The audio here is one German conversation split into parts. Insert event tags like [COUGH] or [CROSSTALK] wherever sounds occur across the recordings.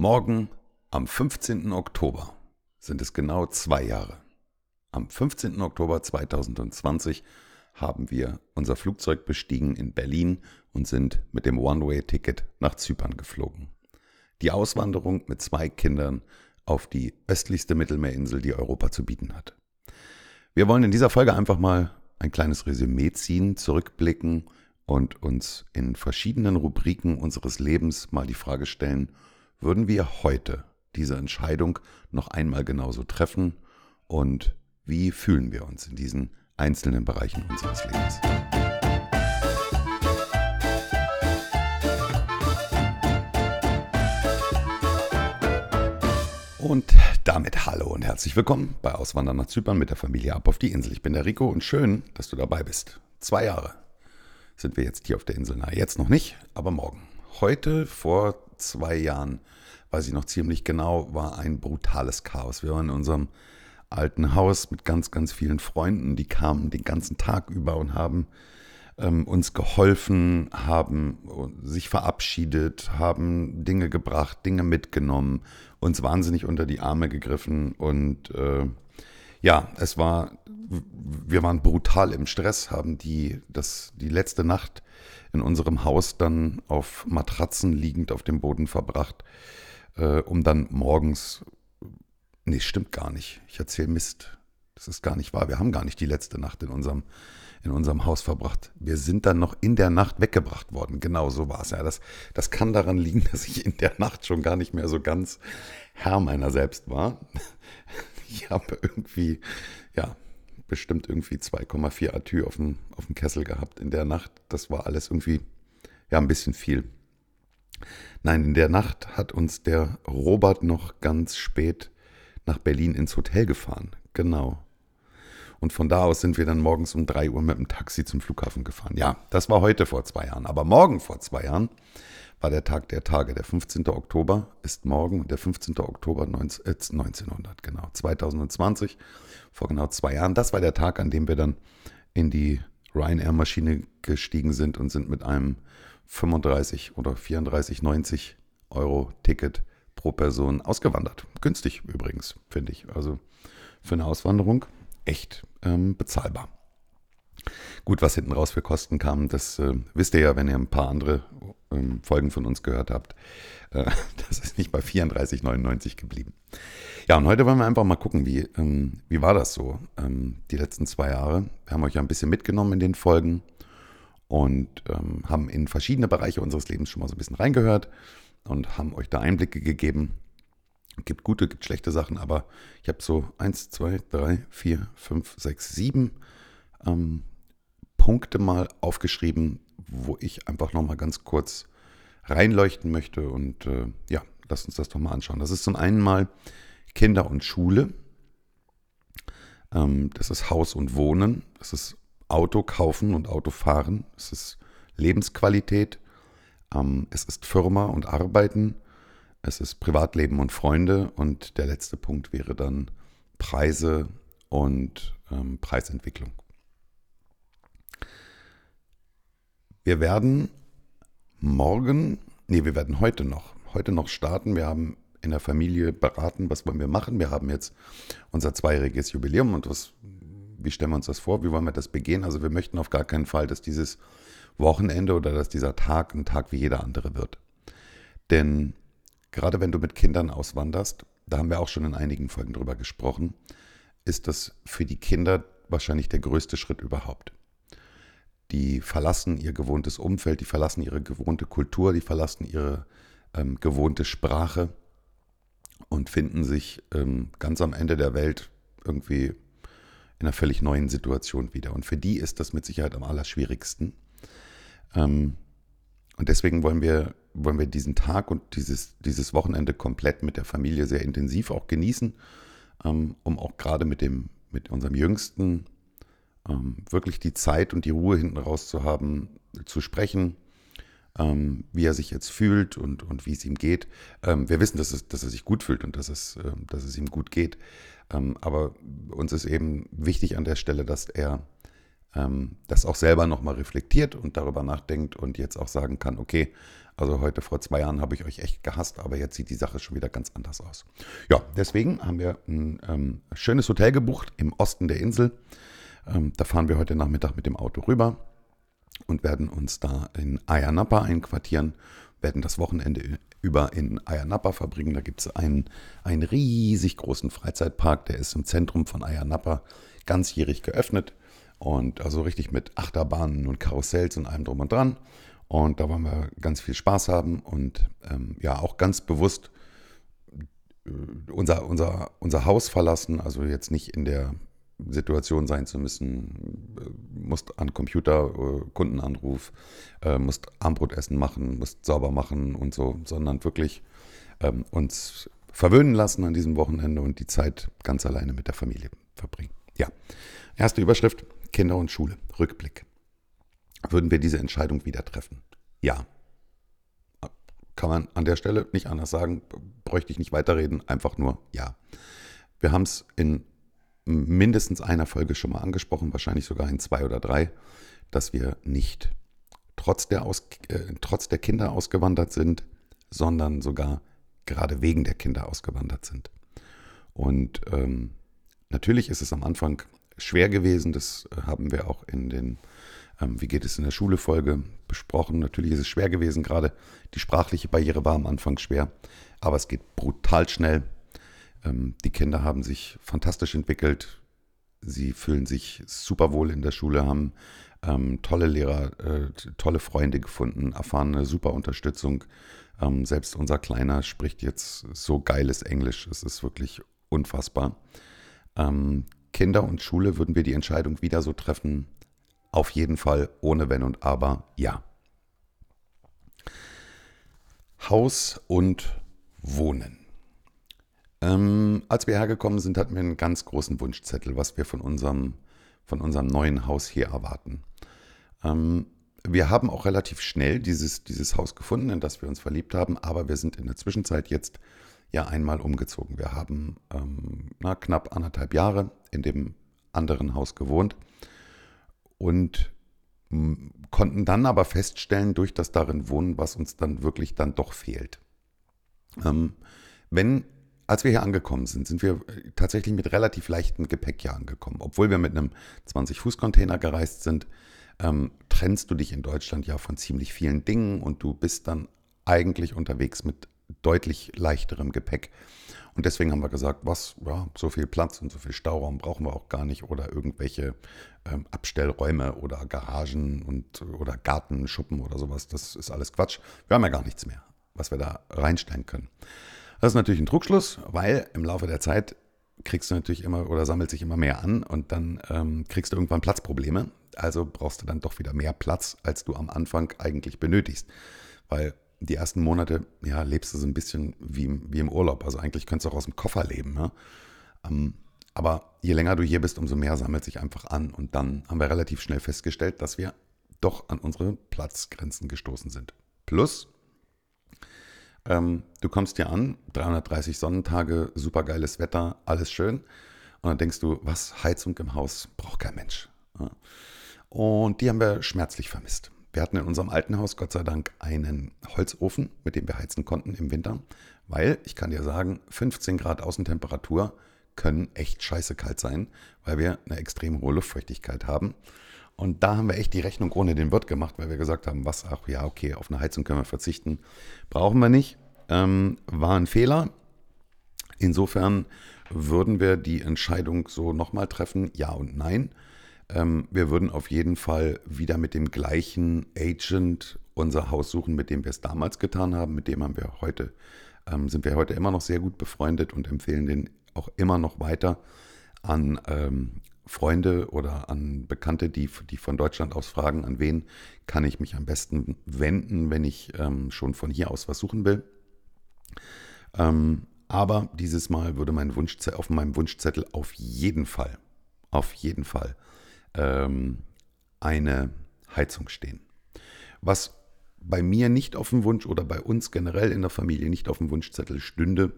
Morgen, am 15. Oktober, sind es genau zwei Jahre. Am 15. Oktober 2020 haben wir unser Flugzeug bestiegen in Berlin und sind mit dem One-Way-Ticket nach Zypern geflogen. Die Auswanderung mit zwei Kindern auf die östlichste Mittelmeerinsel, die Europa zu bieten hat. Wir wollen in dieser Folge einfach mal ein kleines Resümee ziehen, zurückblicken und uns in verschiedenen Rubriken unseres Lebens mal die Frage stellen, würden wir heute diese Entscheidung noch einmal genauso treffen und wie fühlen wir uns in diesen einzelnen Bereichen unseres Lebens? Und damit hallo und herzlich willkommen bei Auswandern nach Zypern mit der Familie ab auf die Insel. Ich bin der Rico und schön, dass du dabei bist. Zwei Jahre sind wir jetzt hier auf der Insel. Na, jetzt noch nicht, aber morgen. Heute vor zwei Jahren, weiß ich noch ziemlich genau, war ein brutales Chaos. Wir waren in unserem alten Haus mit ganz, ganz vielen Freunden, die kamen den ganzen Tag über und haben ähm, uns geholfen, haben sich verabschiedet, haben Dinge gebracht, Dinge mitgenommen, uns wahnsinnig unter die Arme gegriffen und äh, ja, es war, wir waren brutal im Stress, haben die, das, die letzte Nacht in unserem Haus dann auf Matratzen liegend auf dem Boden verbracht, äh, um dann morgens, nee, stimmt gar nicht, ich erzähle Mist, das ist gar nicht wahr, wir haben gar nicht die letzte Nacht in unserem, in unserem Haus verbracht. Wir sind dann noch in der Nacht weggebracht worden, genau so war es. Ja, das, das kann daran liegen, [LAUGHS] dass ich in der Nacht schon gar nicht mehr so ganz Herr meiner selbst war. [LAUGHS] Ich habe irgendwie, ja, bestimmt irgendwie 2,4 Atü auf dem, auf dem Kessel gehabt in der Nacht. Das war alles irgendwie, ja, ein bisschen viel. Nein, in der Nacht hat uns der Robert noch ganz spät nach Berlin ins Hotel gefahren. Genau. Und von da aus sind wir dann morgens um 3 Uhr mit dem Taxi zum Flughafen gefahren. Ja, das war heute vor zwei Jahren. Aber morgen vor zwei Jahren war der Tag der Tage. Der 15. Oktober ist morgen und der 15. Oktober 19, äh, 1900, genau, 2020 vor genau zwei Jahren. Das war der Tag, an dem wir dann in die Ryanair-Maschine gestiegen sind und sind mit einem 35 oder 34,90 Euro Ticket pro Person ausgewandert. Günstig übrigens, finde ich. Also für eine Auswanderung echt ähm, bezahlbar. Gut, was hinten raus für Kosten kam, das äh, wisst ihr ja, wenn ihr ein paar andere ähm, Folgen von uns gehört habt. Äh, [LAUGHS] das ist nicht bei 34,99 geblieben. Ja, und heute wollen wir einfach mal gucken, wie, ähm, wie war das so ähm, die letzten zwei Jahre. Wir haben euch ja ein bisschen mitgenommen in den Folgen und ähm, haben in verschiedene Bereiche unseres Lebens schon mal so ein bisschen reingehört und haben euch da Einblicke gegeben. Gibt gute, gibt schlechte Sachen, aber ich habe so 1, 2, 3, 4, 5, 6, 7 ähm, Punkte mal aufgeschrieben, wo ich einfach nochmal ganz kurz reinleuchten möchte. Und äh, ja, lasst uns das doch mal anschauen. Das ist zum einen mal Kinder und Schule. Ähm, das ist Haus und Wohnen. Das ist Auto kaufen und Auto fahren. Es ist Lebensqualität. Ähm, es ist Firma und Arbeiten. Es ist Privatleben und Freunde. Und der letzte Punkt wäre dann Preise und ähm, Preisentwicklung. Wir werden morgen, nee, wir werden heute noch, heute noch starten. Wir haben in der Familie beraten, was wollen wir machen. Wir haben jetzt unser zweijähriges Jubiläum und was, wie stellen wir uns das vor? Wie wollen wir das begehen? Also wir möchten auf gar keinen Fall, dass dieses Wochenende oder dass dieser Tag ein Tag wie jeder andere wird. Denn gerade wenn du mit Kindern auswanderst, da haben wir auch schon in einigen Folgen drüber gesprochen, ist das für die Kinder wahrscheinlich der größte Schritt überhaupt die verlassen ihr gewohntes Umfeld, die verlassen ihre gewohnte Kultur, die verlassen ihre ähm, gewohnte Sprache und finden sich ähm, ganz am Ende der Welt irgendwie in einer völlig neuen Situation wieder. Und für die ist das mit Sicherheit am allerschwierigsten. Ähm, und deswegen wollen wir, wollen wir diesen Tag und dieses, dieses Wochenende komplett mit der Familie sehr intensiv auch genießen, ähm, um auch gerade mit, mit unserem Jüngsten ähm, wirklich die Zeit und die Ruhe hinten raus zu haben, zu sprechen, ähm, wie er sich jetzt fühlt und, und wie es ihm geht. Ähm, wir wissen, dass, es, dass er sich gut fühlt und dass es, äh, dass es ihm gut geht. Ähm, aber uns ist eben wichtig an der Stelle, dass er ähm, das auch selber nochmal reflektiert und darüber nachdenkt und jetzt auch sagen kann, okay, Also heute vor zwei Jahren habe ich euch echt gehasst, aber jetzt sieht die Sache schon wieder ganz anders aus. Ja, deswegen haben wir ein ähm, schönes Hotel gebucht im Osten der Insel. Ähm, da fahren wir heute Nachmittag mit dem Auto rüber und werden uns da in Ayanapa einquartieren, werden das Wochenende über in Ayanapa verbringen. Da gibt es einen, einen riesig großen Freizeitpark, der ist im Zentrum von Ayanapa ganzjährig geöffnet und also richtig mit Achterbahnen und Karussells und allem drum und dran. Und da wollen wir ganz viel Spaß haben und ähm, ja auch ganz bewusst äh, unser, unser, unser Haus verlassen, also jetzt nicht in der Situation sein zu müssen, äh, musst an Computer äh, Kundenanruf, äh, musst Armbrotessen machen, musst sauber machen und so, sondern wirklich ähm, uns verwöhnen lassen an diesem Wochenende und die Zeit ganz alleine mit der Familie verbringen. Ja, erste Überschrift, Kinder und Schule, Rückblick. Würden wir diese Entscheidung wieder treffen? Ja. Kann man an der Stelle nicht anders sagen, bräuchte ich nicht weiterreden, einfach nur ja. Wir haben es in mindestens einer Folge schon mal angesprochen, wahrscheinlich sogar in zwei oder drei, dass wir nicht trotz der, Aus, äh, trotz der Kinder ausgewandert sind, sondern sogar gerade wegen der Kinder ausgewandert sind. Und ähm, natürlich ist es am Anfang schwer gewesen, das haben wir auch in den ähm, Wie geht es in der Schule Folge besprochen. Natürlich ist es schwer gewesen, gerade die sprachliche Barriere war am Anfang schwer, aber es geht brutal schnell. Ähm, die Kinder haben sich fantastisch entwickelt. Sie fühlen sich super wohl in der Schule, haben ähm, tolle Lehrer, äh, tolle Freunde gefunden, erfahren eine super Unterstützung. Ähm, selbst unser Kleiner spricht jetzt so geiles Englisch. Es ist wirklich unfassbar. Ähm, Kinder und Schule würden wir die Entscheidung wieder so treffen. Auf jeden Fall ohne Wenn und Aber, ja. Haus und Wohnen. Ähm, als wir hergekommen sind, hatten wir einen ganz großen Wunschzettel, was wir von unserem, von unserem neuen Haus hier erwarten. Ähm, wir haben auch relativ schnell dieses, dieses Haus gefunden, in das wir uns verliebt haben, aber wir sind in der Zwischenzeit jetzt ja einmal umgezogen. Wir haben ähm, na, knapp anderthalb Jahre in dem anderen Haus gewohnt und konnten dann aber feststellen, durch das darin Wohnen, was uns dann wirklich dann doch fehlt. Ähm, wenn als wir hier angekommen sind, sind wir äh, tatsächlich mit relativ leichtem Gepäck hier angekommen. Obwohl wir mit einem 20-Fuß-Container gereist sind, ähm, trennst du dich in Deutschland ja von ziemlich vielen Dingen und du bist dann eigentlich unterwegs mit deutlich leichterem Gepäck. Und deswegen haben wir gesagt, was, ja, so viel Platz und so viel Stauraum brauchen wir auch gar nicht oder irgendwelche ähm, Abstellräume oder Garagen und oder Gartenschuppen oder sowas. Das ist alles Quatsch. Wir haben ja gar nichts mehr, was wir da reinstellen können. Das ist natürlich ein Druckschluss, weil im Laufe der Zeit kriegst du natürlich immer oder sammelt sich immer mehr an und dann ähm, kriegst du irgendwann Platzprobleme. Also brauchst du dann doch wieder mehr Platz, als du am Anfang eigentlich benötigst. Weil die ersten Monate, ja, lebst du so ein bisschen wie, wie im Urlaub. Also eigentlich könntest du auch aus dem Koffer leben. Ja? Ähm, aber je länger du hier bist, umso mehr sammelt sich einfach an. Und dann haben wir relativ schnell festgestellt, dass wir doch an unsere Platzgrenzen gestoßen sind. Plus, ähm, du kommst hier an, 330 Sonnentage, supergeiles Wetter, alles schön. Und dann denkst du, was, Heizung im Haus braucht kein Mensch. Ja. Und die haben wir schmerzlich vermisst. Wir hatten in unserem alten Haus Gott sei Dank einen Holzofen, mit dem wir heizen konnten im Winter, weil ich kann dir sagen, 15 Grad Außentemperatur können echt scheiße kalt sein, weil wir eine extrem hohe Luftfeuchtigkeit haben. Und da haben wir echt die Rechnung ohne den Wirt gemacht, weil wir gesagt haben, was, ach ja, okay, auf eine Heizung können wir verzichten. Brauchen wir nicht. Ähm, war ein Fehler. Insofern würden wir die Entscheidung so nochmal treffen, ja und nein. Ähm, wir würden auf jeden Fall wieder mit dem gleichen Agent unser Haus suchen, mit dem wir es damals getan haben. Mit dem haben wir heute, ähm, sind wir heute immer noch sehr gut befreundet und empfehlen den auch immer noch weiter an ähm, Freunde oder an Bekannte, die, die von Deutschland aus fragen, an wen kann ich mich am besten wenden, wenn ich ähm, schon von hier aus was suchen will. Ähm, aber dieses Mal würde mein Wunschzettel, auf meinem Wunschzettel auf jeden Fall, auf jeden Fall ähm, eine Heizung stehen. Was bei mir nicht auf dem Wunsch oder bei uns generell in der Familie nicht auf dem Wunschzettel stünde,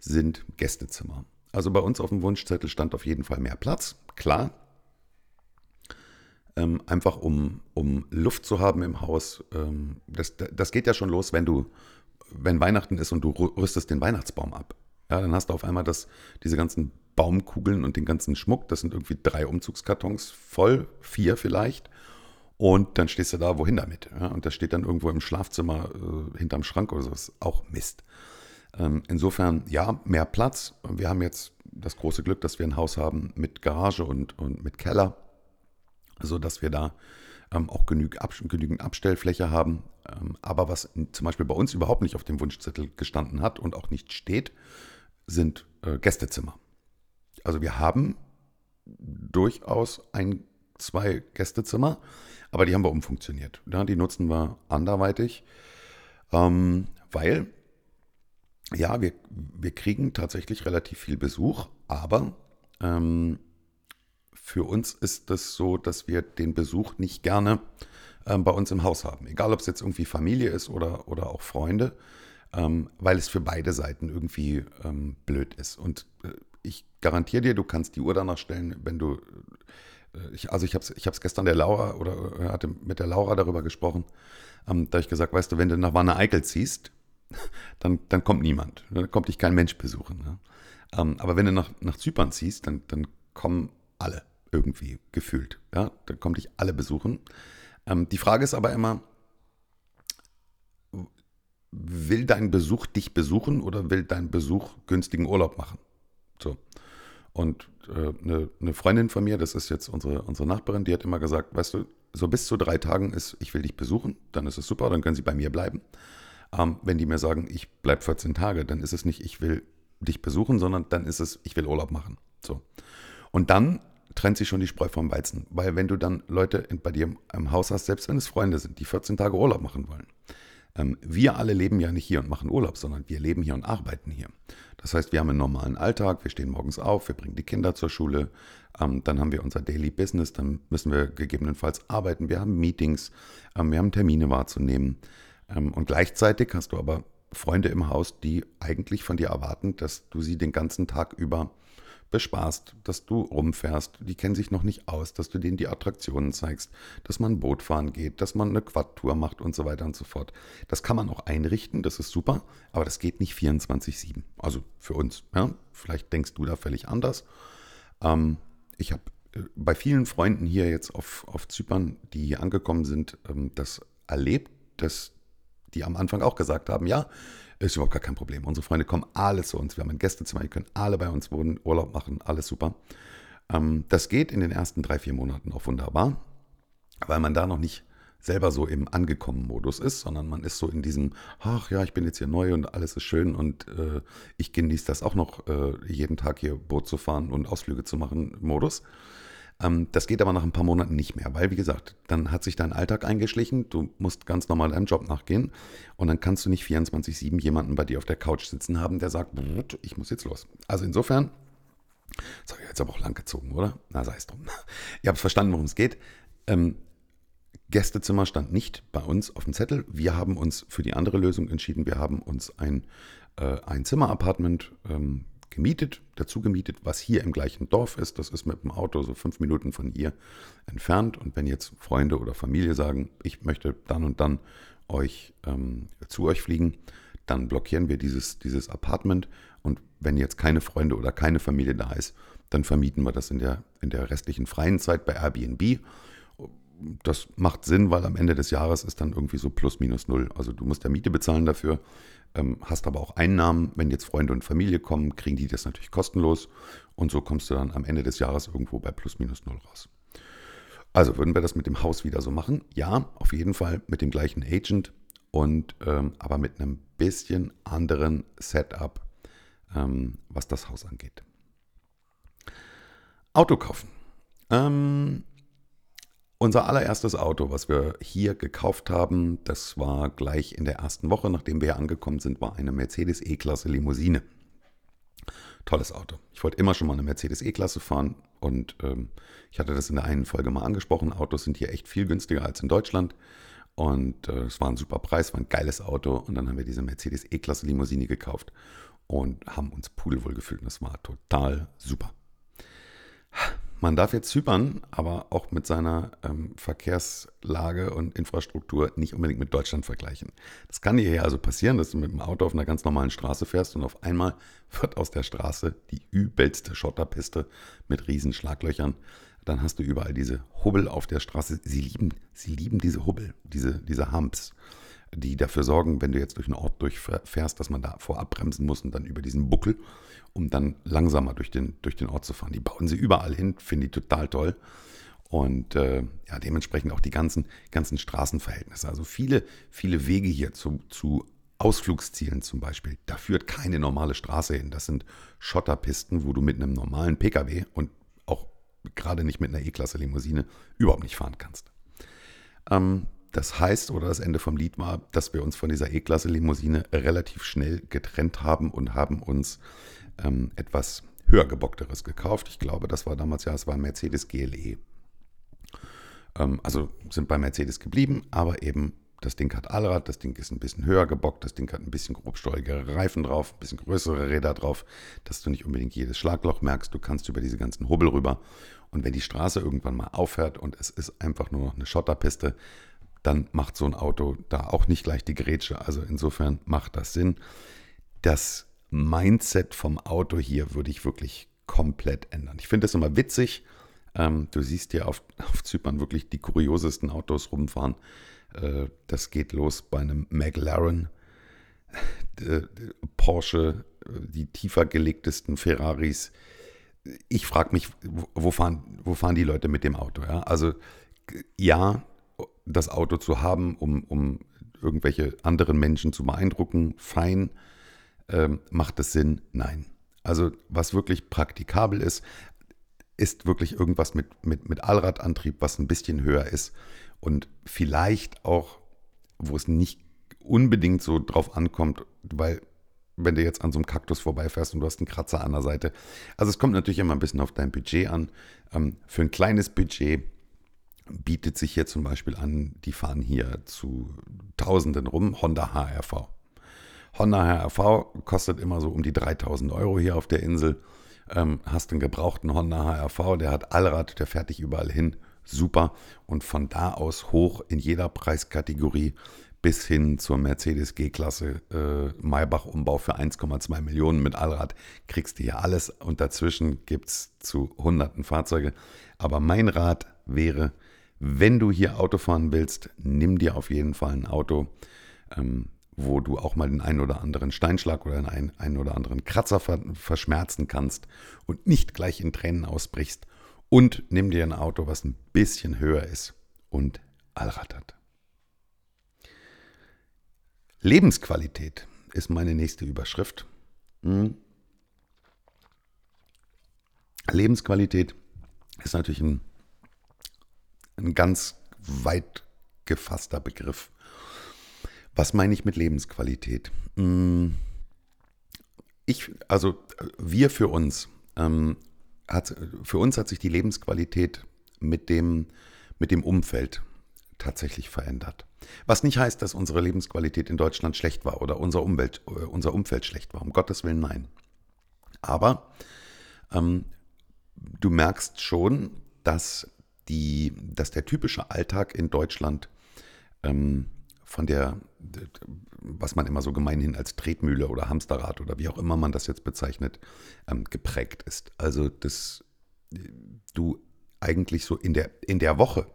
sind Gästezimmer. Also bei uns auf dem Wunschzettel stand auf jeden Fall mehr Platz, klar. ähm, einfach um, um Luft zu haben im Haus. Ähm, das, das geht ja schon los, wenn du, wenn Weihnachten ist und du rüstest den Weihnachtsbaum ab. Ja, dann hast du auf einmal das, diese ganzen Baumkugeln und den ganzen Schmuck. Das sind irgendwie drei Umzugskartons voll, vier vielleicht. Und dann stehst du da, wohin damit? Ja, und das steht dann irgendwo im Schlafzimmer äh, hinterm Schrank oder so. Ist auch Mist. Ähm, insofern, ja, mehr Platz. Wir haben jetzt das große Glück, dass wir ein Haus haben mit Garage und, und mit Keller, sodass wir da ähm, auch genüg, ab, genügend Abstellfläche haben. Ähm, aber was zum Beispiel bei uns überhaupt nicht auf dem Wunschzettel gestanden hat und auch nicht steht, sind äh, Gästezimmer. Also wir haben durchaus ein, zwei Gästezimmer, aber die haben wir umfunktioniert. Die nutzen wir anderweitig, weil ja, wir, wir kriegen tatsächlich relativ viel Besuch, aber ähm, für uns ist es so, dass wir den Besuch nicht gerne ähm, bei uns im Haus haben. Egal, ob es jetzt irgendwie Familie ist oder, oder auch Freunde, ähm, weil es für beide Seiten irgendwie ähm, blöd ist. Und äh, ich garantiere dir, du kannst die Uhr danach stellen, wenn du. Äh, ich, also ich habe es ich gestern der Laura oder äh, hatte mit der Laura darüber gesprochen. Ähm, da ich gesagt, weißt du, wenn du nach Wanne Eickel ziehst, dann, dann kommt niemand. Dann kommt dich kein Mensch besuchen. Ne? Ähm, aber wenn du nach, nach Zypern ziehst, dann, dann kommen alle irgendwie gefühlt. Ja? Dann kommen dich alle besuchen. Ähm, die Frage ist aber immer, will dein Besuch dich besuchen oder will dein Besuch günstigen Urlaub machen? So. Und äh, eine, eine, Freundin von mir, das ist jetzt unsere, unsere Nachbarin, die hat immer gesagt, weißt du, so bis zu drei Tagen ist, ich will dich besuchen, dann ist es super, dann können sie bei mir bleiben. Ähm, wenn die mir sagen, ich bleibe 14 Tage, dann ist es nicht, ich will dich besuchen, sondern dann ist es, ich will Urlaub machen. So. Und dann trennt sich schon die Spreu vom Weizen. Weil wenn du dann Leute bei dir im Haus hast, selbst wenn es Freunde sind, die 14 Tage Urlaub machen wollen, ähm, wir alle leben ja nicht hier und machen Urlaub, sondern wir leben hier und arbeiten hier. Das heißt, wir haben einen normalen Alltag, wir stehen morgens auf, wir bringen die Kinder zur Schule, ähm, dann haben wir unser Daily Business, dann müssen wir gegebenenfalls arbeiten, wir haben Meetings, ähm, wir haben Termine wahrzunehmen. Ähm, und gleichzeitig hast du aber Freunde im Haus, die eigentlich von dir erwarten, dass du sie den ganzen Tag über bespaßt, dass du rumfährst. Die kennen sich noch nicht aus, dass du denen die Attraktionen zeigst, dass man Boot fahren geht, dass man eine Quad-Tour macht und so weiter und so fort. Das kann man auch einrichten, das ist super, aber das geht nicht 24-7. Also für uns. Ja? Vielleicht denkst du da völlig anders. Ähm, ich habe äh, bei vielen Freunden hier jetzt auf, auf Zypern, die hier angekommen sind, ähm, das erlebt, dass die am Anfang auch gesagt haben, ja, ist überhaupt gar kein Problem. Unsere Freunde kommen alle zu uns. Wir haben ein Gästezimmer, die können alle bei uns wohnen, Urlaub machen, alles super. Ähm, das geht in den ersten drei, vier Monaten auch wunderbar, weil man da noch nicht selber so im angekommen Modus ist, sondern man ist so in diesem, ach ja, ich bin jetzt hier neu und alles ist schön und äh, ich genieße das auch noch, äh, jeden Tag hier Boot zu fahren und Ausflüge zu machen Modus. Ähm, das geht aber nach ein paar Monaten nicht mehr, weil, wie gesagt, dann hat sich dein Alltag eingeschlichen, du musst ganz normal deinem Job nachgehen und dann kannst du nicht 24-7 jemanden bei dir auf der Couch sitzen haben, der sagt, ich muss jetzt los. Also insofern, das habe ich jetzt aber auch lang gezogen, oder? Na, sei es drum. [LAUGHS] Ihr habt verstanden, worum es geht. Ähm, Gästezimmer stand nicht bei uns auf dem Zettel. Wir haben uns für die andere Lösung entschieden. Wir haben uns ein, äh, ein Zimmerapartment ähm, gemietet, dazu gemietet, was hier im gleichen Dorf ist. Das ist mit dem Auto so fünf Minuten von hier entfernt. Und wenn jetzt Freunde oder Familie sagen, ich möchte dann und dann euch ähm, zu euch fliegen, dann blockieren wir dieses, dieses Apartment. Und wenn jetzt keine Freunde oder keine Familie da ist, dann vermieten wir das in der, in der restlichen freien Zeit bei Airbnb das macht Sinn, weil am Ende des Jahres ist dann irgendwie so plus minus null. Also du musst ja Miete bezahlen dafür, ähm, hast aber auch Einnahmen. Wenn jetzt Freunde und Familie kommen, kriegen die das natürlich kostenlos. Und so kommst du dann am Ende des Jahres irgendwo bei plus minus null raus. Also würden wir das mit dem Haus wieder so machen? Ja, auf jeden Fall mit dem gleichen Agent und ähm, aber mit einem bisschen anderen Setup, ähm, was das Haus angeht. Auto kaufen. Ähm, unser allererstes Auto, was wir hier gekauft haben, das war gleich in der ersten Woche, nachdem wir hier angekommen sind, war eine Mercedes E-Klasse Limousine. Tolles Auto. Ich wollte immer schon mal eine Mercedes E-Klasse fahren und ähm, ich hatte das in der einen Folge mal angesprochen. Autos sind hier echt viel günstiger als in Deutschland und äh, es war ein super Preis, war ein geiles Auto und dann haben wir diese Mercedes E-Klasse Limousine gekauft und haben uns pudelwohl gefühlt und das war total super. Man darf jetzt Zypern aber auch mit seiner ähm, Verkehrslage und Infrastruktur nicht unbedingt mit Deutschland vergleichen. Das kann dir hier also passieren, dass du mit dem Auto auf einer ganz normalen Straße fährst und auf einmal wird aus der Straße die übelste Schotterpiste mit riesen Schlaglöchern. Dann hast du überall diese Hubbel auf der Straße. Sie lieben, sie lieben diese Hubbel, diese, diese Humps die dafür sorgen, wenn du jetzt durch einen Ort durchfährst, dass man da vorab bremsen muss und dann über diesen Buckel, um dann langsamer durch den, durch den Ort zu fahren. Die bauen sie überall hin, finde ich total toll. Und äh, ja, dementsprechend auch die ganzen, ganzen Straßenverhältnisse. Also viele, viele Wege hier zu, zu Ausflugszielen zum Beispiel. Da führt keine normale Straße hin. Das sind Schotterpisten, wo du mit einem normalen Pkw und auch gerade nicht mit einer E-Klasse Limousine überhaupt nicht fahren kannst. Ähm, das heißt, oder das Ende vom Lied war, dass wir uns von dieser E-Klasse-Limousine relativ schnell getrennt haben und haben uns ähm, etwas höher gebockteres gekauft. Ich glaube, das war damals ja, es war Mercedes GLE. Ähm, also sind bei Mercedes geblieben, aber eben das Ding hat Allrad, das Ding ist ein bisschen höher gebockt, das Ding hat ein bisschen grobstolligere Reifen drauf, ein bisschen größere Räder drauf, dass du nicht unbedingt jedes Schlagloch merkst. Du kannst über diese ganzen Hubbel rüber. Und wenn die Straße irgendwann mal aufhört und es ist einfach nur noch eine Schotterpiste, dann macht so ein Auto da auch nicht gleich die Grätsche. Also insofern macht das Sinn. Das Mindset vom Auto hier würde ich wirklich komplett ändern. Ich finde es immer witzig. Ähm, du siehst ja auf, [LAUGHS] auf Zypern wirklich die kuriosesten Autos rumfahren. Äh, das geht los bei einem McLaren, [LAUGHS] äh, Porsche, die tiefer gelegtesten Ferraris. Ich frage mich, wo fahren, wo fahren die Leute mit dem Auto? Ja? Also ja, das Auto zu haben, um, um irgendwelche anderen Menschen zu beeindrucken, fein. Ähm, macht es Sinn? Nein. Also was wirklich praktikabel ist, ist wirklich irgendwas mit, mit, mit Allradantrieb, was ein bisschen höher ist und vielleicht auch, wo es nicht unbedingt so drauf ankommt, weil wenn du jetzt an so einem Kaktus vorbeifährst und du hast einen Kratzer an der Seite. Also es kommt natürlich immer ein bisschen auf dein Budget an. Ähm, für ein kleines Budget bietet sich hier zum Beispiel an, die fahren hier zu Tausenden rum, Honda HRV. Honda HRV kostet immer so um die 3000 Euro hier auf der Insel. Ähm, hast einen gebrauchten Honda HRV, der hat Allrad, der fährt dich überall hin, super. Und von da aus hoch in jeder Preiskategorie bis hin zur Mercedes G-Klasse äh, Maybach-Umbau für 1,2 Millionen mit Allrad kriegst du hier alles. Und dazwischen gibt es zu hunderten Fahrzeuge. Aber mein Rat wäre, wenn du hier Auto fahren willst, nimm dir auf jeden Fall ein Auto, ähm, wo du auch mal den einen oder anderen Steinschlag oder den einen, oder anderen Kratzer verschmerzen kannst und nicht gleich in Tränen ausbrichst. Und nimm dir ein Auto, was ein bisschen höher ist und Allrad hat. Lebensqualität ist meine nächste Überschrift. Hm. Lebensqualität ist natürlich ein ein ganz weit gefasster Begriff. Was meine ich mit Lebensqualität? Hm, ich, also wir für uns, ähm, hat, für uns hat sich die Lebensqualität mit dem, mit dem Umfeld tatsächlich verändert. Was nicht heißt, dass unsere Lebensqualität in Deutschland schlecht war oder unser, Umwelt, äh, unser Umfeld schlecht war. Um Gottes Willen, nein. Aber ähm, du merkst schon, dass die, dass der typische Alltag in Deutschland ähm, von der, was man immer so gemeinhin als Tretmühle oder Hamsterrad oder wie auch immer man das jetzt bezeichnet, ähm, geprägt ist. Also, dass du eigentlich so in der, in der Woche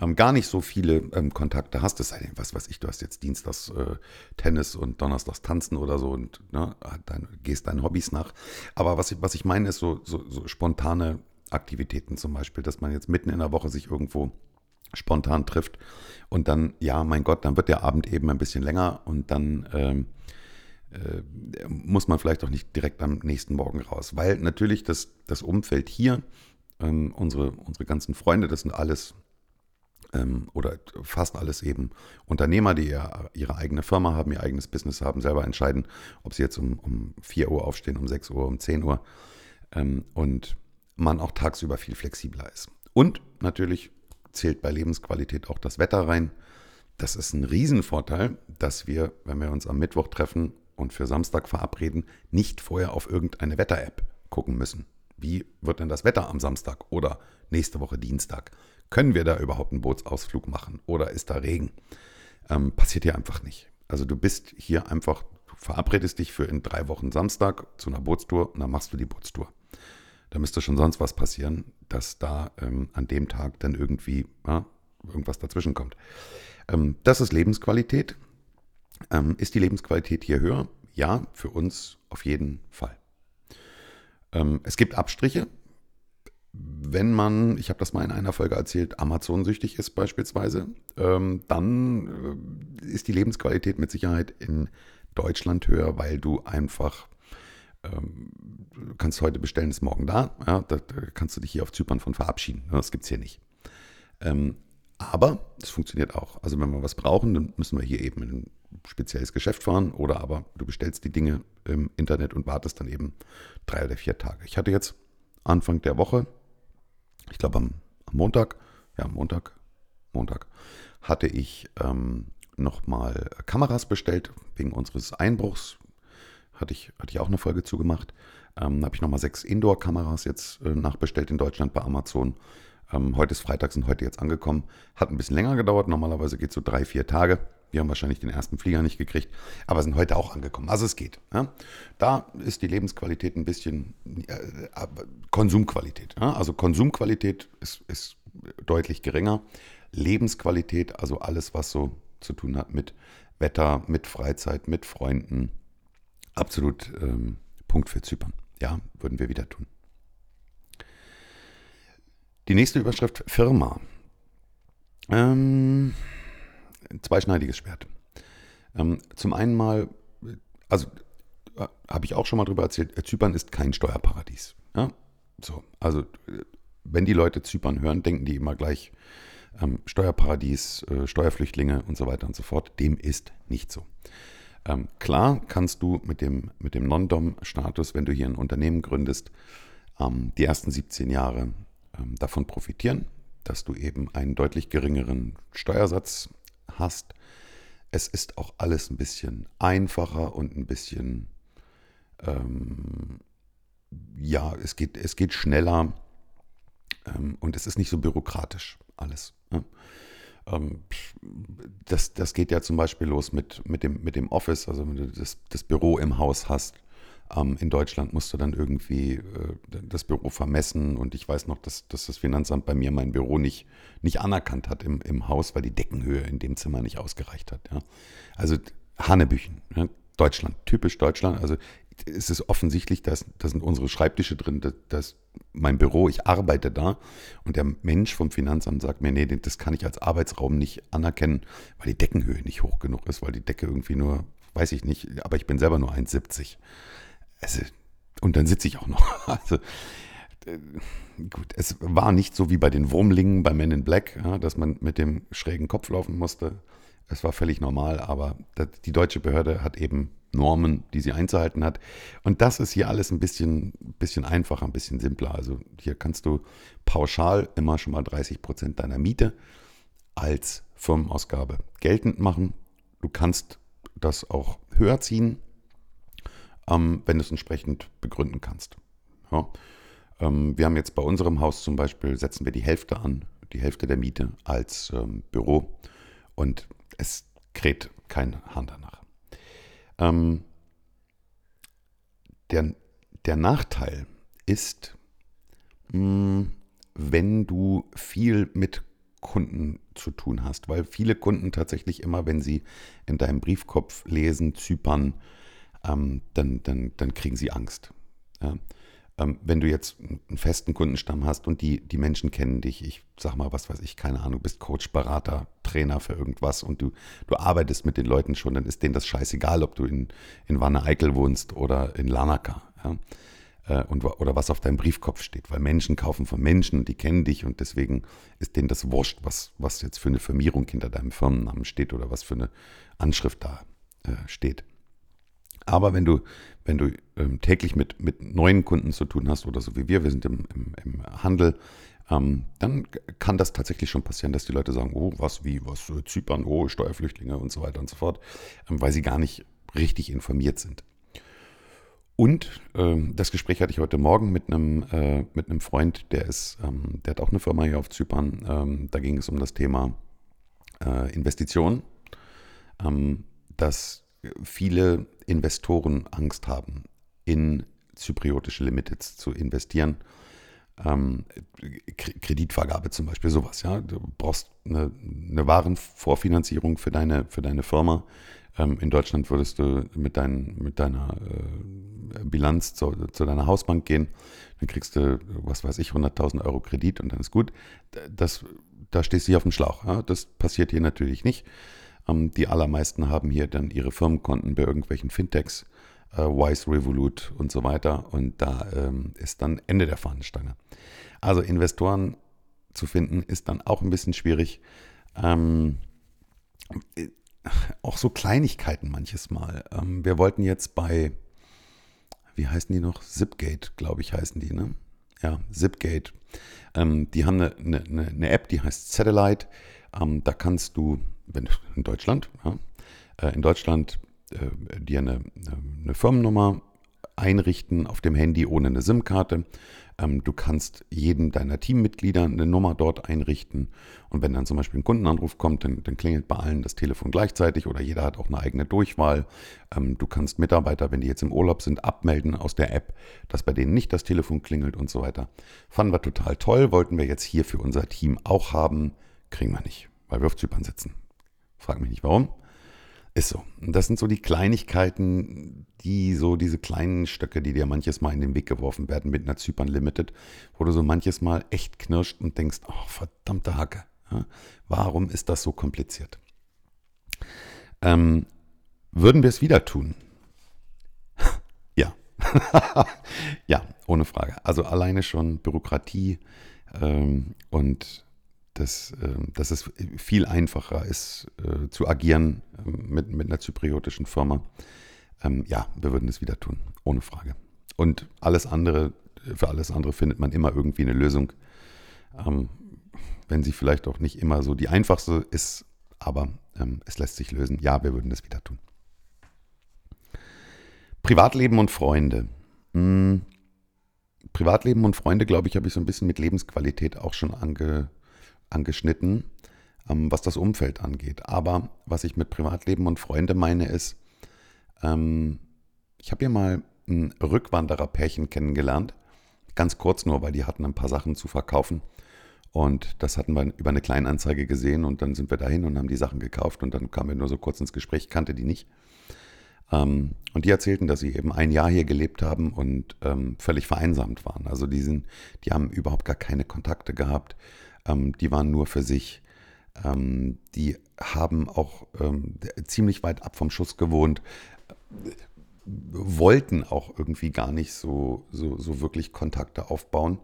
ähm, gar nicht so viele ähm, Kontakte hast, es sei denn, was weiß ich, du hast jetzt Dienstags äh, Tennis und Donnerstags Tanzen oder so und ne, dann gehst deinen Hobbys nach. Aber was ich, was ich meine, ist so, so, so spontane Aktivitäten zum Beispiel, dass man jetzt mitten in der Woche sich irgendwo spontan trifft und dann, ja, mein Gott, dann wird der Abend eben ein bisschen länger und dann ähm, äh, muss man vielleicht auch nicht direkt am nächsten Morgen raus, weil natürlich das, das Umfeld hier, ähm, unsere, unsere ganzen Freunde, das sind alles ähm, oder fast alles eben Unternehmer, die ihr, ihre eigene Firma haben, ihr eigenes Business haben, selber entscheiden, ob sie jetzt um, um 4 Uhr aufstehen, um 6 Uhr, um 10 Uhr. Ähm, und man auch tagsüber viel flexibler ist. Und natürlich zählt bei Lebensqualität auch das Wetter rein. Das ist ein Riesenvorteil, dass wir, wenn wir uns am Mittwoch treffen und für Samstag verabreden, nicht vorher auf irgendeine Wetter-App gucken müssen. Wie wird denn das Wetter am Samstag oder nächste Woche Dienstag? Können wir da überhaupt einen Bootsausflug machen oder ist da Regen? Ähm, passiert hier einfach nicht. Also du bist hier einfach, du verabredest dich für in drei Wochen Samstag zu einer Bootstour und dann machst du die Bootstour. Da müsste schon sonst was passieren, dass da ähm, an dem Tag dann irgendwie ja, irgendwas dazwischen kommt. Ähm, das ist Lebensqualität. Ähm, ist die Lebensqualität hier höher? Ja, für uns auf jeden Fall. Ähm, es gibt Abstriche. Wenn man, ich habe das mal in einer Folge erzählt, Amazon-süchtig ist beispielsweise, ähm, dann äh, ist die Lebensqualität mit Sicherheit in Deutschland höher, weil du einfach ähm, du kannst heute bestellen, ist morgen da. Ja, da, da, kannst du dich hier auf Zypern von verabschieden. Das gibt es hier nicht. Ähm, aber es funktioniert auch. Also wenn wir was brauchen, dann müssen wir hier eben in ein spezielles Geschäft fahren oder aber du bestellst die Dinge im Internet und wartest dann eben drei oder vier Tage. Ich hatte jetzt Anfang der Woche, ich glaube am, am, Montag, ja Montag, Montag, hatte ich ähm, nochmal Kameras bestellt wegen unseres Einbruchs. Hatte ich, hatte ich auch eine Folge zugemacht. Ähm, habe ich nochmal sechs Indoor-Kameras jetzt äh, nachbestellt in Deutschland bei Amazon. Ähm, heute ist Freitag, sind heute jetzt angekommen. Hat ein bisschen länger gedauert. Normalerweise geht es so drei, vier Tage. Wir haben wahrscheinlich den ersten Flieger nicht gekriegt, aber sind heute auch angekommen. Also es geht. Ja. Da ist die Lebensqualität ein bisschen äh, Konsumqualität. Ja. Also Konsumqualität ist, ist deutlich geringer. Lebensqualität, also alles, was so zu tun hat mit Wetter, mit Freizeit, mit Freunden, absolut ähm, Punkt für Zypern. Ja, würden wir wieder tun. Die nächste Überschrift Firma. Ähm, zweischneidiges Schwert. Ähm, zum einen mal, also äh, habe ich auch schon mal drüber erzählt, äh, Zypern ist kein Steuerparadies. Ja? So, also wenn die Leute Zypern hören, denken die immer gleich ähm, Steuerparadies, äh, Steuerflüchtlinge und so weiter und so fort. Dem ist nicht so. Ähm, klar kannst du mit dem, mit dem Non-Dom-Status, wenn du hier ein Unternehmen gründest, ähm, die ersten 17 Jahre ähm, davon profitieren, dass du eben einen deutlich geringeren Steuersatz hast. Es ist auch alles ein bisschen einfacher und ein bisschen, ähm, ja, es geht, es geht schneller ähm, und es ist nicht so bürokratisch alles. Ne? Ähm, das, das geht ja zum Beispiel los mit, mit, dem, mit dem Office, also wenn du das, das Büro im Haus hast ähm, in Deutschland musst du dann irgendwie äh, das Büro vermessen und ich weiß noch, dass, dass, das Finanzamt bei mir mein Büro nicht, nicht anerkannt hat im, im Haus, weil die Deckenhöhe in dem Zimmer nicht ausgereicht hat. Ja. Also Hanebüchen, ja. Deutschland, typisch Deutschland. Also es ist offensichtlich, dass da sind unsere Schreibtische drin, dass, dass mein Büro, ich arbeite da und der Mensch vom Finanzamt sagt mir, nee, das kann ich als Arbeitsraum nicht anerkennen, weil die Deckenhöhe nicht hoch genug ist, weil die Decke irgendwie nur, weiß ich nicht, aber ich bin selber nur 1,70. Also, und dann sitze ich auch noch. [LAUGHS] Also, äh, gut, es war nicht so wie bei den Wurmlingen bei Men in Black, ja, dass man mit dem schrägen Kopf laufen musste. Es war völlig normal, aber die deutsche Behörde hat eben Normen, die sie einzuhalten hat. Und das ist hier alles ein bisschen, bisschen einfacher, ein bisschen simpler. Also hier kannst du pauschal immer schon mal 30 Prozent deiner Miete als Firmenausgabe geltend machen. Du kannst das auch höher ziehen, ähm, wenn du es entsprechend begründen kannst. Ja. Ähm, wir haben jetzt bei unserem Haus zum Beispiel, setzen wir die Hälfte an, die Hälfte der Miete als ähm, Büro und es kräht kein Hahn danach. Ähm, der, der Nachteil ist, mh, hm, wenn du viel mit Kunden zu tun hast, weil viele Kunden tatsächlich immer, wenn sie in deinem Briefkopf lesen, Zypern, ähm, dann, dann, dann kriegen sie Angst. Ja? Ähm, wenn du jetzt einen festen Kundenstamm hast und die, die Menschen kennen dich, ich sag mal, was weiß ich, keine Ahnung, bist Coach, Berater, Trainer für irgendwas und du, du arbeitest mit den Leuten schon, dann ist denen das scheißegal, ob du in, in Wanne-Eickel wohnst oder in Lanaka. Ja? Äh, und, oder was auf deinem Briefkopf steht, weil Menschen kaufen von Menschen und die kennen dich und deswegen ist denen das wurscht, was, was jetzt für eine Firmierung hinter deinem Firmennamen steht oder was für eine Anschrift da äh, steht. Aber wenn du, wenn du ähm, täglich mit, mit neuen Kunden zu tun hast oder so wie wir, wir sind im, im, im Handel, ähm, dann kann das tatsächlich schon passieren, dass die Leute sagen, oh, was, wie, was, äh, Zypern, oh, Steuerflüchtlinge und so weiter und so fort, ähm, weil sie gar nicht richtig informiert sind. Und äh, das Gespräch hatte ich heute Morgen mit einem, äh, mit einem Freund, der ist, ähm, der hat auch eine Firma hier auf Zypern. Ähm, da ging es um das Thema äh, Investitionen, ähm, dass viele Investoren Angst haben, in zypriotische Limiteds zu investieren. Ähm, Kreditvergabe zum Beispiel, sowas, ja. Du brauchst eine, eine Warenvorfinanzierung für deine, für deine Firma. Ähm, in Deutschland würdest du mit, dein, mit deiner äh, Bilanz zu, zu, deiner Hausbank gehen, dann kriegst du, was weiß ich, 100.000 Euro Kredit und dann ist gut. Das, da stehst du hier auf dem Schlauch. Ja? Das passiert hier natürlich nicht. Ähm, die allermeisten haben hier dann ihre Firmenkonten bei irgendwelchen Fintechs, äh, Wise, Revolut und so weiter. Und da ähm, ist dann Ende der Fahnenstange. Also Investoren zu finden, ist dann auch ein bisschen schwierig. Ähm, auch so Kleinigkeiten manches Mal. Ähm, wir wollten jetzt bei, wie heißen die noch? Zipgate, glaube ich, heißen die, ne? Ja, Zipgate. Ähm, die haben eine, eine, eine, App, die heißt Satellite. Ähm, da kannst du, wenn in Deutschland, ja, äh, in Deutschland äh, dir eine, eine Firmennummer einrichten auf dem Handy ohne eine SIM-Karte. Ähm, du kannst jedem deiner Teammitglieder eine Nummer dort einrichten. Und wenn dann zum Beispiel ein Kundenanruf kommt, dann, dann klingelt bei allen das Telefon gleichzeitig oder jeder hat auch eine eigene Durchwahl. Ähm, du kannst Mitarbeiter, wenn die jetzt im Urlaub sind, abmelden aus der App, dass bei denen nicht das Telefon klingelt und so weiter. Fanden wir total toll, wollten wir jetzt hier für unser Team auch haben. Kriegen wir nicht, weil wir auf Zypern sitzen. Frag mich nicht warum. Ist so. Das sind so die Kleinigkeiten, die so diese kleinen Stöcke, die dir manches Mal in den Weg geworfen werden mit einer Zypern Limited, wo du so manches Mal echt knirscht und denkst, oh, verdammte Hacke, ja, warum ist das so kompliziert? Ähm, würden wir es wieder tun? [LAUGHS] ja. [LAUGHS] ja, ohne Frage. Also alleine schon Bürokratie ähm, und dass, ähm, dass es viel einfacher ist äh, zu agieren ähm, mit, mit einer zypriotischen Firma. Ähm, ja, wir würden es wieder tun, ohne Frage. Und alles andere, für alles andere findet man immer irgendwie eine Lösung. wenn sie vielleicht auch nicht immer so die einfachste ist, aber es lässt sich lösen. Ja, wir würden es wieder tun. Privatleben und Freunde. Hm. Privatleben und Freunde, glaube ich, habe ich so ein bisschen mit Lebensqualität auch schon ange, angeschnitten, ähm, was das Umfeld angeht. Aber was ich mit Privatleben und Freunde meine, ist, ähm, ich habe hier mal ein Rückwandererpärchen kennengelernt. Ganz kurz nur, weil die hatten ein paar Sachen zu verkaufen. Und das hatten wir über eine Kleinanzeige gesehen und dann sind wir dahin und haben die Sachen gekauft und dann kamen wir nur so kurz ins Gespräch, kannte die nicht. Ähm, und die erzählten, dass sie eben ein Jahr hier gelebt haben und ähm, völlig vereinsamt waren. Also die, sind, die haben überhaupt gar keine Kontakte gehabt ähm, die waren nur für sich. Ähm, die haben auch ähm, ziemlich weit ab vom Schuss gewohnt, wollten auch irgendwie gar nicht so, so, so wirklich Kontakte aufbauen.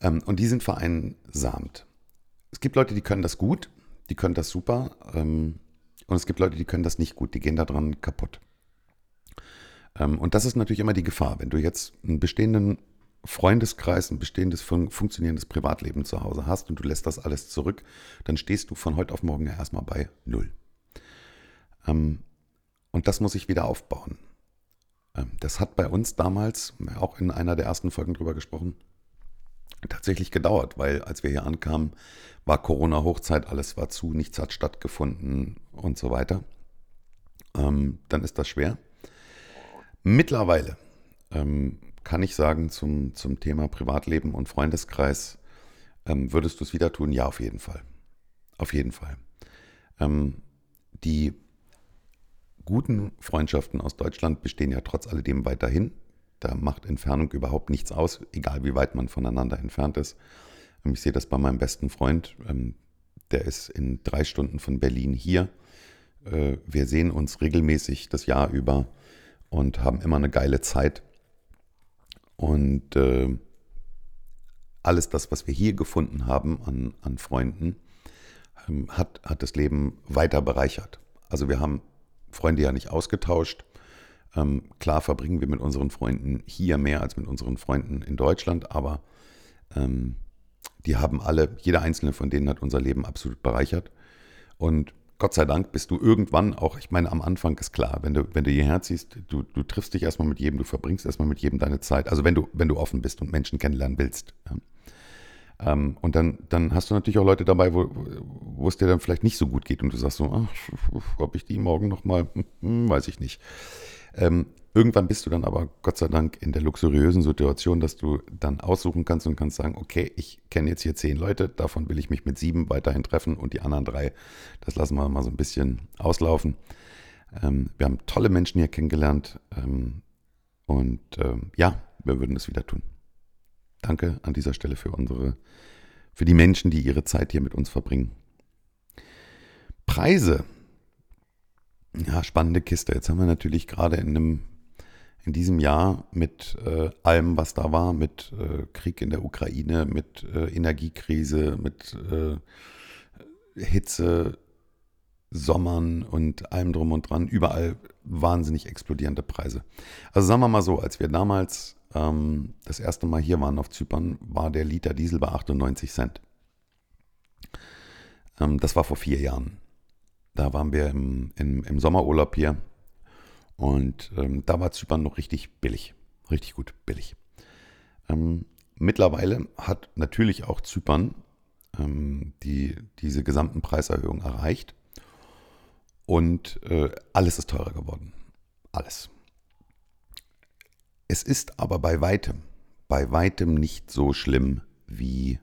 Ähm, und die sind vereinsamt. Es gibt Leute, die können das gut, die können das super. Ähm, und es gibt Leute, die können das nicht gut, die gehen daran kaputt. Ähm, und das ist natürlich immer die Gefahr, wenn du jetzt einen bestehenden Freundeskreis, ein bestehendes, fun funktionierendes Privatleben zu Hause hast und du lässt das alles zurück, dann stehst du von heute auf morgen ja erstmal bei Null. Ähm, und das muss ich wieder aufbauen. Ähm, das hat bei uns damals, auch in einer der ersten Folgen drüber gesprochen, tatsächlich gedauert, weil als wir hier ankamen, war Corona-Hochzeit, alles war zu, nichts hat stattgefunden und so weiter. Ähm, dann ist das schwer. Mittlerweile kann ich sagen zum, zum Thema Privatleben und Freundeskreis, ähm, würdest du es wieder tun? Ja, auf jeden Fall. Auf jeden Fall. Ähm, die guten Freundschaften aus Deutschland bestehen ja trotz alledem weiterhin. Da macht Entfernung überhaupt nichts aus, egal wie weit man voneinander entfernt ist. Ähm, ich sehe das bei meinem besten Freund. Ähm, der ist in drei Stunden von Berlin hier. Äh, wir sehen uns regelmäßig das Jahr über und haben immer eine geile Zeit. Und äh, alles das, was wir hier gefunden haben an, an Freunden, ähm, hat, hat das Leben weiter bereichert. Also wir haben Freunde ja nicht ausgetauscht. Ähm, klar verbringen wir mit unseren Freunden hier mehr als mit unseren Freunden in Deutschland, aber ähm, die haben alle, jeder einzelne von denen hat unser Leben absolut bereichert. Und Gott sei Dank bist du irgendwann auch, ich meine, am Anfang ist klar, wenn du, wenn du hierher ziehst, du, du triffst dich erstmal mit jedem, du verbringst erstmal mit jedem deine Zeit. Also wenn du, wenn du offen bist und Menschen kennenlernen willst. Ja. Ähm, und dann, dann hast du natürlich auch Leute dabei, wo, wo es dir dann vielleicht nicht so gut geht und du sagst so, ach, ob ich die morgen nochmal, hm, weiß ich nicht. Ähm, Irgendwann bist du dann aber Gott sei Dank in der luxuriösen Situation, dass du dann aussuchen kannst und kannst sagen, okay, ich kenne jetzt hier zehn Leute, davon will ich mich mit sieben weiterhin treffen und die anderen drei, das lassen wir mal so ein bisschen auslaufen. Ähm, wir haben tolle Menschen hier kennengelernt ähm, und ähm, ja, wir würden es wieder tun. Danke an dieser Stelle für unsere, für die Menschen, die ihre Zeit hier mit uns verbringen. Preise. Ja, spannende Kiste. Jetzt haben wir natürlich gerade in einem in diesem Jahr mit äh, allem, was da war, mit äh, Krieg in der Ukraine, mit äh, Energiekrise, mit äh, Hitze, Sommern und allem drum und dran, überall wahnsinnig explodierende Preise. Also sagen wir mal so, als wir damals ähm, das erste Mal hier waren auf Zypern, war der Liter Diesel bei 98 Cent. Ähm, das war vor vier Jahren. Da waren wir im, im, im Sommerurlaub hier und ähm, da war Zypern noch richtig billig. Richtig gut billig. Ähm, mittlerweile hat natürlich auch Zypern ähm, die, diese gesamten Preiserhöhungen erreicht. Und äh, alles ist teurer geworden. Alles. Es ist aber bei weitem, bei weitem nicht so schlimm wie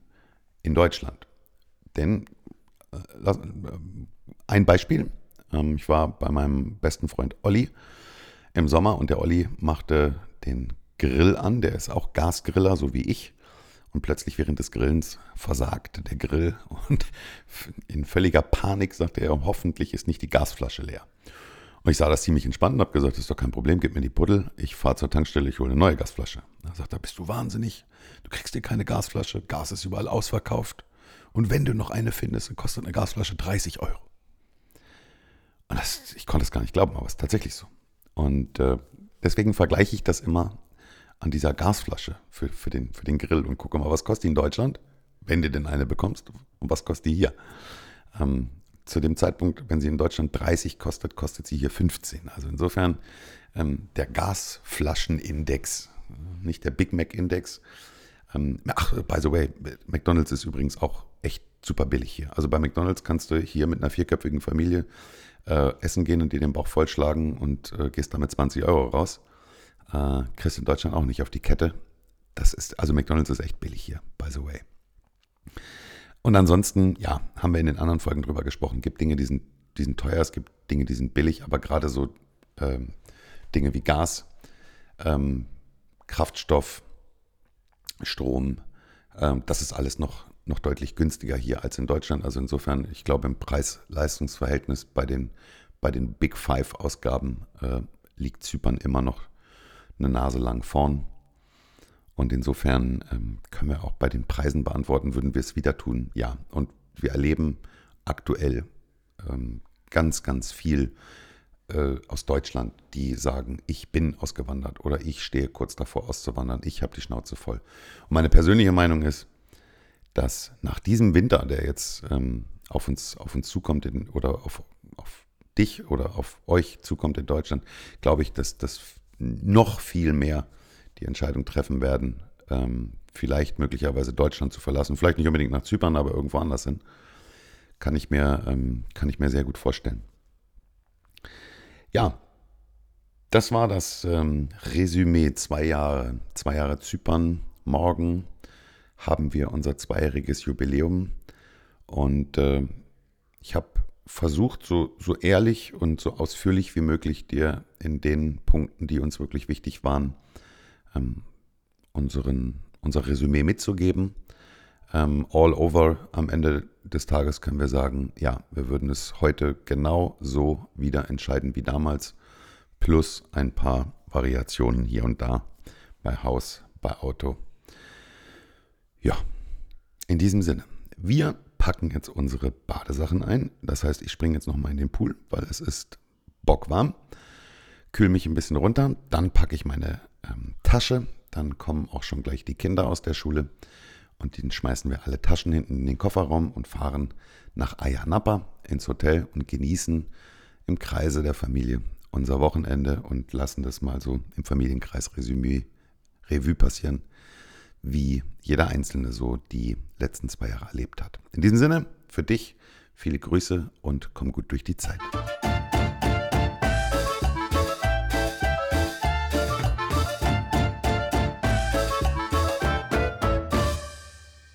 in Deutschland. Denn äh, äh ein Beispiel, ähm, ich war bei meinem besten Freund Olli im Sommer und der Olli machte den Grill an, der ist auch Gasgriller, so wie ich. Und plötzlich während des Grillens versagte der Grill und [LAUGHS] in völliger Panik sagte er, hoffentlich ist nicht die Gasflasche leer. Und ich sah das ziemlich entspannt und habe gesagt, das ist doch kein Problem, gib mir die Buddel, ich fahre zur Tankstelle, ich hole eine neue Gasflasche. Er sagt er, bist du wahnsinnig? Du kriegst dir keine Gasflasche, Gas ist überall ausverkauft. Und wenn du noch eine findest, dann kostet eine Gasflasche 30 Euro. Und das, ich konnte es gar nicht glauben, aber es ist tatsächlich so. Und äh, deswegen vergleiche ich das immer an dieser Gasflasche für, für, den, für den Grill und gucke mal, was kostet die in Deutschland, wenn du denn eine bekommst, und was kostet die hier. Ähm, zu dem Zeitpunkt, wenn sie in Deutschland 30 kostet, kostet sie hier 15. Also insofern ähm, der Gasflaschenindex, nicht der Big Mac Index. Ähm, ach, by the way, McDonald's ist übrigens auch echt super billig hier. Also bei McDonald's kannst du hier mit einer vierköpfigen Familie äh, essen gehen und dir den Bauch vollschlagen und äh, gehst damit 20 Euro raus. Äh, kriegst in Deutschland auch nicht auf die Kette. Das ist, also McDonalds ist echt billig hier, by the way. Und ansonsten, ja, haben wir in den anderen Folgen drüber gesprochen. Es gibt Dinge, die sind, die sind teuer, es gibt Dinge, die sind billig, aber gerade so ähm, Dinge wie Gas, ähm, Kraftstoff, Strom, ähm, das ist alles noch noch deutlich günstiger hier als in Deutschland. Also insofern, ich glaube, im Preis-Leistungs-Verhältnis bei den, bei den Big Five-Ausgaben äh, liegt Zypern immer noch eine Nase lang vorn. Und insofern ähm, können wir auch bei den Preisen beantworten, würden wir es wieder tun. Ja, und wir erleben aktuell ähm, ganz, ganz viel äh, aus Deutschland, die sagen, ich bin ausgewandert oder ich stehe kurz davor auszuwandern, ich habe die Schnauze voll. Und meine persönliche Meinung ist, dass nach diesem Winter, der jetzt ähm, auf, uns, auf uns zukommt in, oder auf, auf dich oder auf euch zukommt in Deutschland, glaube ich, dass das noch viel mehr die Entscheidung treffen werden, ähm, vielleicht möglicherweise Deutschland zu verlassen. Vielleicht nicht unbedingt nach Zypern, aber irgendwo anders hin. Kann ich mir, ähm, kann ich mir sehr gut vorstellen. Ja, das war das ähm, Resümee. Zwei Jahre, zwei Jahre Zypern. Morgen haben wir unser zweijähriges Jubiläum. Und äh, ich habe versucht, so, so ehrlich und so ausführlich wie möglich dir in den Punkten, die uns wirklich wichtig waren, ähm, unseren, unser Resümee mitzugeben. Ähm, all over am Ende des Tages können wir sagen, ja, wir würden es heute genau so wieder entscheiden wie damals, plus ein paar Variationen hier und da bei Haus, bei Auto ja, in diesem Sinne, wir packen jetzt unsere Badesachen ein. Das heißt, ich springe jetzt nochmal in den Pool, weil es ist bockwarm. Kühle mich ein bisschen runter, dann packe ich meine ähm, Tasche, dann kommen auch schon gleich die Kinder aus der Schule. Und den schmeißen wir alle Taschen hinten in den Kofferraum und fahren nach Ayanapa ins Hotel und genießen im Kreise der Familie unser Wochenende und lassen das mal so im Familienkreis Resümee, Revue passieren, wie jeder Einzelne so die letzten zwei Jahre erlebt hat. In diesem Sinne, für dich viele Grüße und komm gut durch die Zeit.